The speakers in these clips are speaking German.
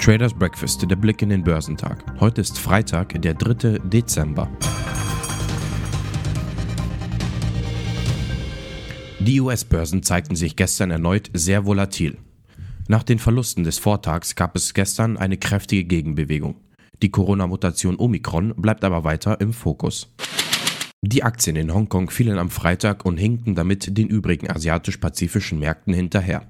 Traders Breakfast, der Blick in den Börsentag. Heute ist Freitag, der 3. Dezember. Die US-Börsen zeigten sich gestern erneut sehr volatil. Nach den Verlusten des Vortags gab es gestern eine kräftige Gegenbewegung. Die Corona-Mutation Omikron bleibt aber weiter im Fokus. Die Aktien in Hongkong fielen am Freitag und hinkten damit den übrigen asiatisch-pazifischen Märkten hinterher.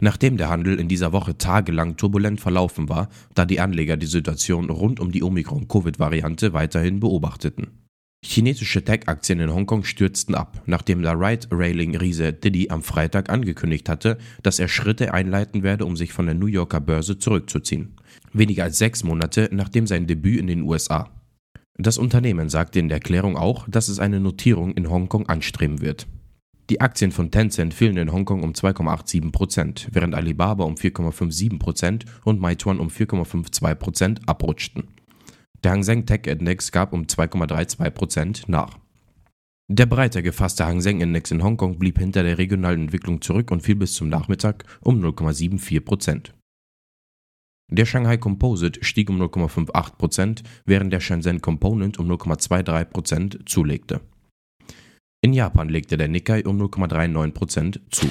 Nachdem der Handel in dieser Woche tagelang turbulent verlaufen war, da die Anleger die Situation rund um die Omikron-Covid-Variante weiterhin beobachteten. Chinesische Tech-Aktien in Hongkong stürzten ab, nachdem der Ride-Railing-Riese Diddy am Freitag angekündigt hatte, dass er Schritte einleiten werde, um sich von der New Yorker Börse zurückzuziehen. Weniger als sechs Monate nachdem sein Debüt in den USA. Das Unternehmen sagte in der Erklärung auch, dass es eine Notierung in Hongkong anstreben wird. Die Aktien von Tencent fielen in Hongkong um 2,87%, während Alibaba um 4,57% und Meituan um 4,52% abrutschten. Der Hang Seng Tech Index gab um 2,32% nach. Der breiter gefasste Hang Seng Index in Hongkong blieb hinter der regionalen Entwicklung zurück und fiel bis zum Nachmittag um 0,74%. Der Shanghai Composite stieg um 0,58%, während der Shenzhen Component um 0,23% zulegte. In Japan legte der Nikkei um 0,39% zu.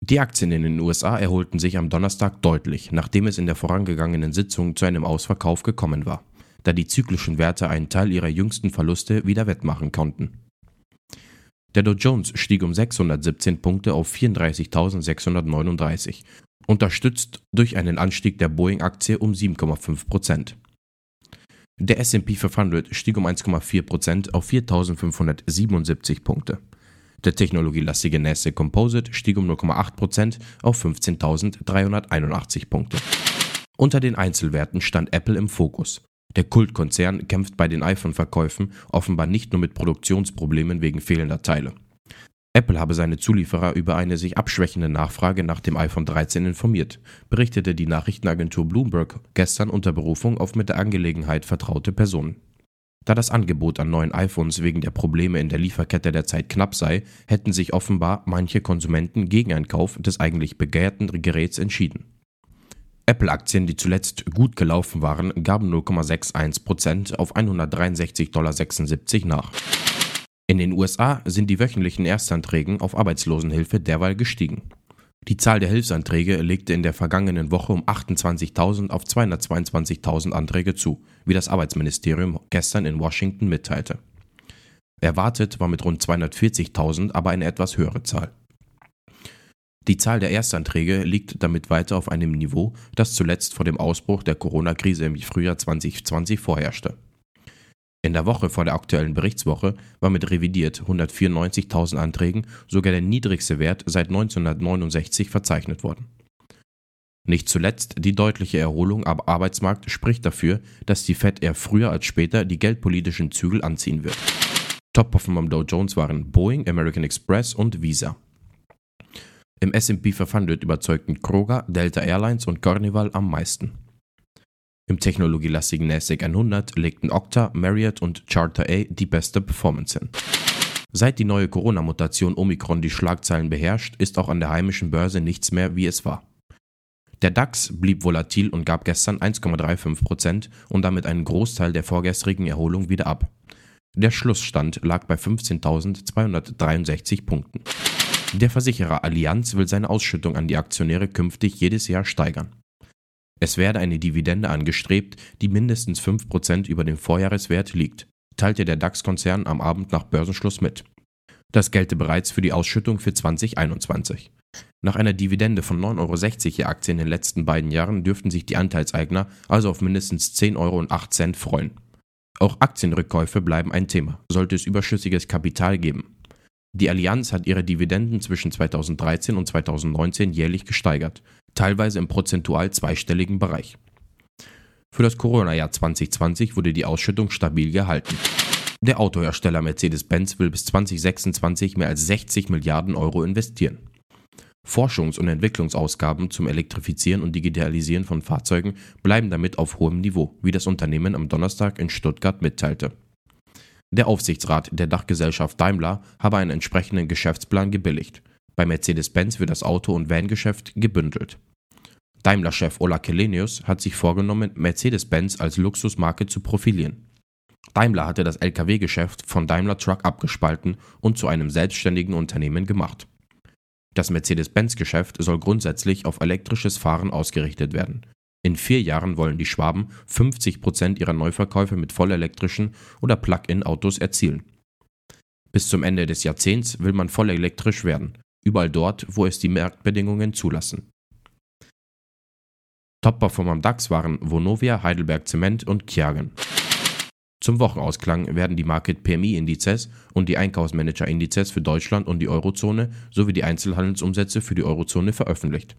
Die Aktien in den USA erholten sich am Donnerstag deutlich, nachdem es in der vorangegangenen Sitzung zu einem Ausverkauf gekommen war da die zyklischen Werte einen Teil ihrer jüngsten Verluste wieder wettmachen konnten. Der Dow Jones stieg um 617 Punkte auf 34.639, unterstützt durch einen Anstieg der Boeing-Aktie um 7,5 Prozent. Der SP 500 stieg um 1,4 Prozent auf 4.577 Punkte. Der technologielastige Nasdaq Composite stieg um 0,8 Prozent auf 15.381 Punkte. Unter den Einzelwerten stand Apple im Fokus. Der Kultkonzern kämpft bei den iPhone-Verkäufen offenbar nicht nur mit Produktionsproblemen wegen fehlender Teile. Apple habe seine Zulieferer über eine sich abschwächende Nachfrage nach dem iPhone 13 informiert, berichtete die Nachrichtenagentur Bloomberg gestern unter Berufung auf mit der Angelegenheit vertraute Personen. Da das Angebot an neuen iPhones wegen der Probleme in der Lieferkette derzeit knapp sei, hätten sich offenbar manche Konsumenten gegen einen Kauf des eigentlich begehrten Geräts entschieden. Apple-Aktien, die zuletzt gut gelaufen waren, gaben 0,61% auf 163,76 Dollar nach. In den USA sind die wöchentlichen Erstanträgen auf Arbeitslosenhilfe derweil gestiegen. Die Zahl der Hilfsanträge legte in der vergangenen Woche um 28.000 auf 222.000 Anträge zu, wie das Arbeitsministerium gestern in Washington mitteilte. Erwartet war mit rund 240.000 aber eine etwas höhere Zahl. Die Zahl der Erstanträge liegt damit weiter auf einem Niveau, das zuletzt vor dem Ausbruch der Corona-Krise im Frühjahr 2020 vorherrschte. In der Woche vor der aktuellen Berichtswoche war mit revidiert 194.000 Anträgen sogar der niedrigste Wert seit 1969 verzeichnet worden. Nicht zuletzt die deutliche Erholung am Arbeitsmarkt spricht dafür, dass die Fed eher früher als später die geldpolitischen Zügel anziehen wird. Top-Performer am Dow Jones waren Boeing, American Express und Visa. Im S&P 500 überzeugten Kroger, Delta Airlines und Carnival am meisten. Im technologielastigen NASDAQ 100 legten Okta, Marriott und Charter A die beste Performance hin. Seit die neue Corona-Mutation Omikron die Schlagzeilen beherrscht, ist auch an der heimischen Börse nichts mehr, wie es war. Der DAX blieb volatil und gab gestern 1,35% und damit einen Großteil der vorgestrigen Erholung wieder ab. Der Schlussstand lag bei 15.263 Punkten. Der Versicherer Allianz will seine Ausschüttung an die Aktionäre künftig jedes Jahr steigern. Es werde eine Dividende angestrebt, die mindestens 5% über dem Vorjahreswert liegt, teilte der DAX-Konzern am Abend nach Börsenschluss mit. Das gelte bereits für die Ausschüttung für 2021. Nach einer Dividende von 9,60 Euro je Aktie in den letzten beiden Jahren dürften sich die Anteilseigner also auf mindestens 10,08 Euro freuen. Auch Aktienrückkäufe bleiben ein Thema, sollte es überschüssiges Kapital geben. Die Allianz hat ihre Dividenden zwischen 2013 und 2019 jährlich gesteigert, teilweise im prozentual zweistelligen Bereich. Für das Corona-Jahr 2020 wurde die Ausschüttung stabil gehalten. Der Autohersteller Mercedes-Benz will bis 2026 mehr als 60 Milliarden Euro investieren. Forschungs- und Entwicklungsausgaben zum Elektrifizieren und Digitalisieren von Fahrzeugen bleiben damit auf hohem Niveau, wie das Unternehmen am Donnerstag in Stuttgart mitteilte. Der Aufsichtsrat der Dachgesellschaft Daimler habe einen entsprechenden Geschäftsplan gebilligt. Bei Mercedes-Benz wird das Auto- und Van-Geschäft gebündelt. Daimler-Chef Ola Kelenius hat sich vorgenommen, Mercedes-Benz als Luxusmarke zu profilieren. Daimler hatte das Lkw-Geschäft von Daimler Truck abgespalten und zu einem selbstständigen Unternehmen gemacht. Das Mercedes-Benz-Geschäft soll grundsätzlich auf elektrisches Fahren ausgerichtet werden. In vier Jahren wollen die Schwaben 50 Prozent ihrer Neuverkäufe mit vollelektrischen oder Plug-in-Autos erzielen. Bis zum Ende des Jahrzehnts will man voll elektrisch werden, überall dort, wo es die Marktbedingungen zulassen. Top-Performer am DAX waren Vonovia, Heidelberg Zement und Kjagen. Zum Wochenausklang werden die Market PMI-Indizes und die Einkaufsmanager-Indizes für Deutschland und die Eurozone sowie die Einzelhandelsumsätze für die Eurozone veröffentlicht.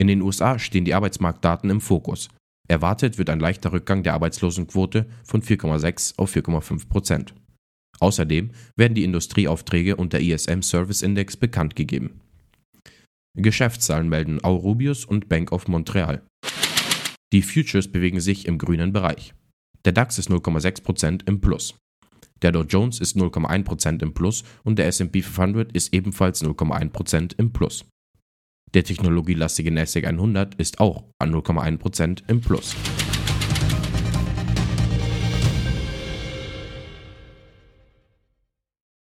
In den USA stehen die Arbeitsmarktdaten im Fokus. Erwartet wird ein leichter Rückgang der Arbeitslosenquote von 4,6 auf 4,5 Prozent. Außerdem werden die Industrieaufträge und der ISM Service Index bekannt gegeben. Geschäftszahlen melden Aurubius und Bank of Montreal. Die Futures bewegen sich im grünen Bereich. Der DAX ist 0,6% im Plus. Der Dow Jones ist 0,1% im Plus und der SP 500 ist ebenfalls 0,1% im Plus. Der technologielastige NASDAQ 100 ist auch an 0,1% im Plus.